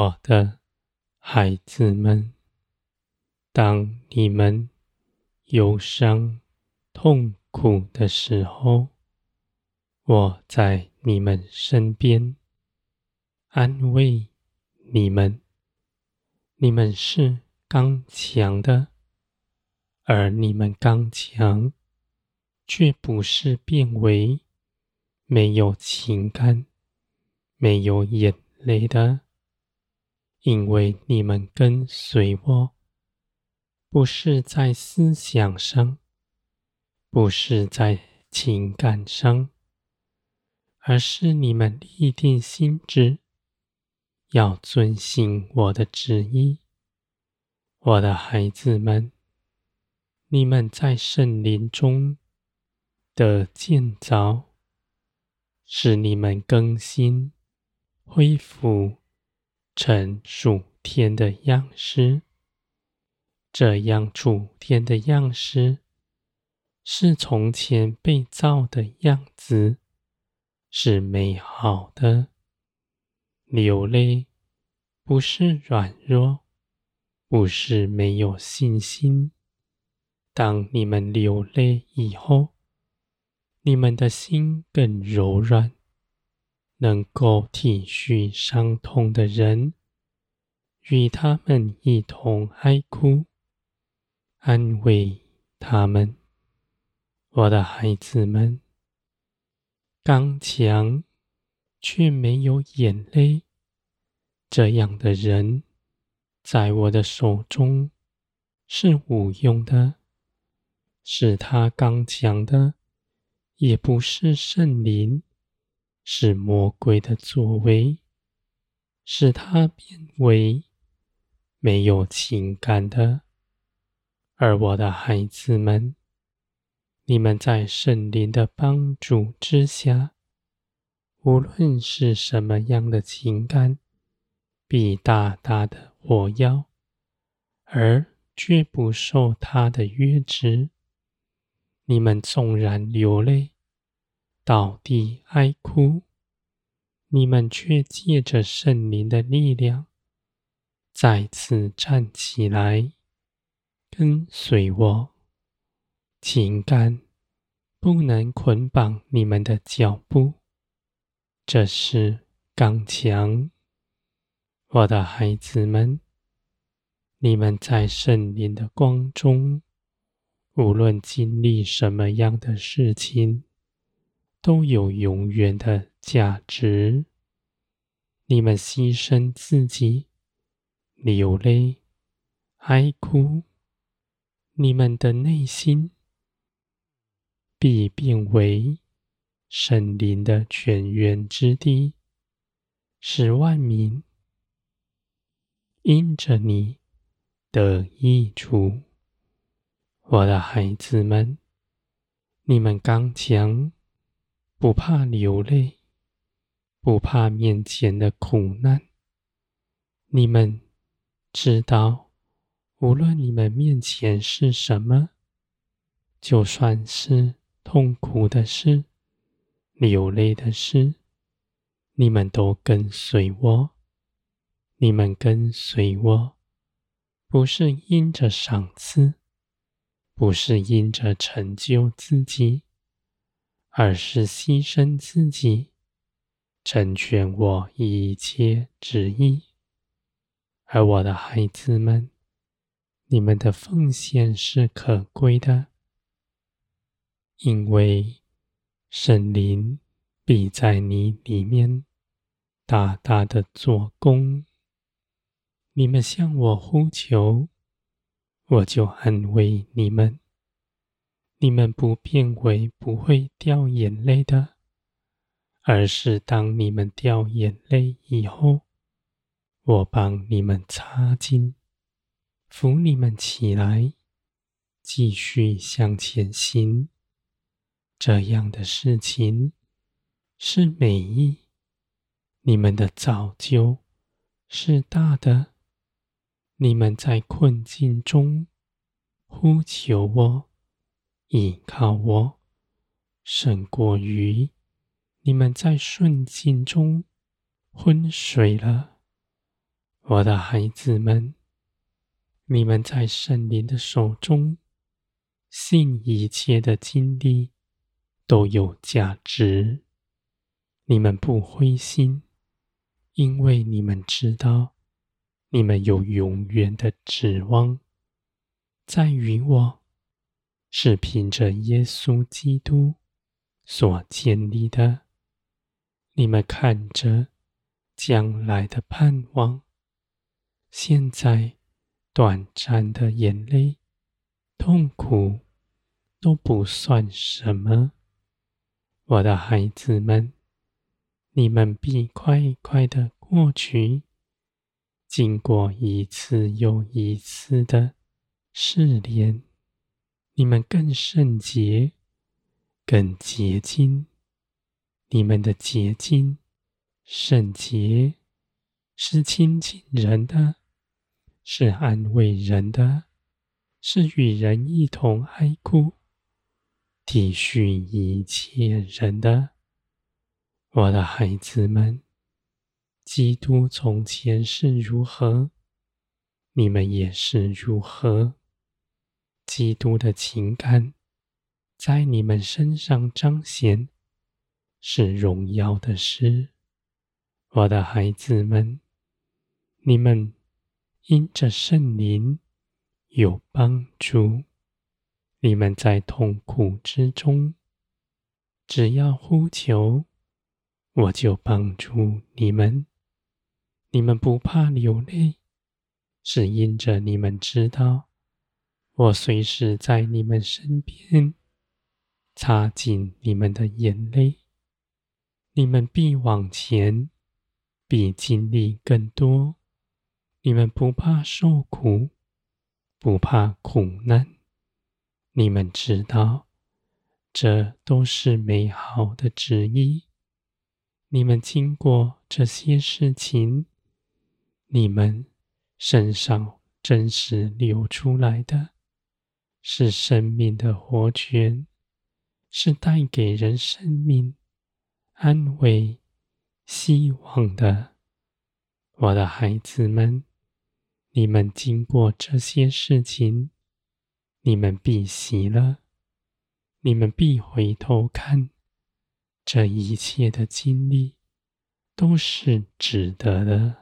我的孩子们，当你们忧伤痛苦的时候，我在你们身边安慰你们。你们是刚强的，而你们刚强，却不是变为没有情感、没有眼泪的。因为你们跟随我，不是在思想上，不是在情感上，而是你们立定心志，要遵行我的旨意。我的孩子们，你们在圣灵中的建造，使你们更新、恢复。成属天的样式，这样属天的样式是从前被造的样子，是美好的。流泪不是软弱，不是没有信心。当你们流泪以后，你们的心更柔软。能够体恤伤痛的人，与他们一同哀哭，安慰他们。我的孩子们，刚强却没有眼泪，这样的人，在我的手中是无用的。使他刚强的，也不是圣灵。是魔鬼的作为，使他变为没有情感的。而我的孩子们，你们在圣灵的帮助之下，无论是什么样的情感，必大大的活跃，而绝不受他的约制。你们纵然流泪。倒地哀哭，你们却借着圣灵的力量，再次站起来，跟随我。情感不能捆绑你们的脚步，这是刚强。我的孩子们，你们在圣灵的光中，无论经历什么样的事情。都有永远的价值。你们牺牲自己，流泪、哀哭，你们的内心必变为圣灵的泉源之地，十万民因着你的益处。我的孩子们，你们刚强。不怕流泪，不怕面前的苦难。你们知道，无论你们面前是什么，就算是痛苦的事、流泪的事，你们都跟随我。你们跟随我，不是因着赏赐，不是因着成就自己。而是牺牲自己，成全我一切旨意。而我的孩子们，你们的奉献是可贵的，因为圣灵必在你里面大大的做工。你们向我呼求，我就安慰你们。你们不变为不会掉眼泪的，而是当你们掉眼泪以后，我帮你们擦净，扶你们起来，继续向前行。这样的事情是美意，你们的造就是大的。你们在困境中呼求我。依靠我，胜过于你们在顺境中昏睡了。我的孩子们，你们在圣灵的手中，信一切的经历都有价值。你们不灰心，因为你们知道，你们有永远的指望，在于我，是凭着耶稣基督所建立的。你们看着将来的盼望，现在短暂的眼泪、痛苦都不算什么，我的孩子们。你们必快快的过去，经过一次又一次的试炼，你们更圣洁、更洁净。你们的洁净、圣洁是亲近人的，是安慰人的，是与人一同哀哭、体恤一切人的。我的孩子们，基督从前是如何，你们也是如何。基督的情感在你们身上彰显，是荣耀的事。我的孩子们，你们因着圣灵有帮助，你们在痛苦之中，只要呼求。我就帮助你们，你们不怕流泪，是因着你们知道，我随时在你们身边，擦净你们的眼泪。你们必往前，必经历更多。你们不怕受苦，不怕苦难，你们知道，这都是美好的旨意。你们经过这些事情，你们身上真实流出来的，是生命的活泉，是带给人生命、安慰、希望的。我的孩子们，你们经过这些事情，你们必喜乐，你们必回头看。这一切的经历都是值得的。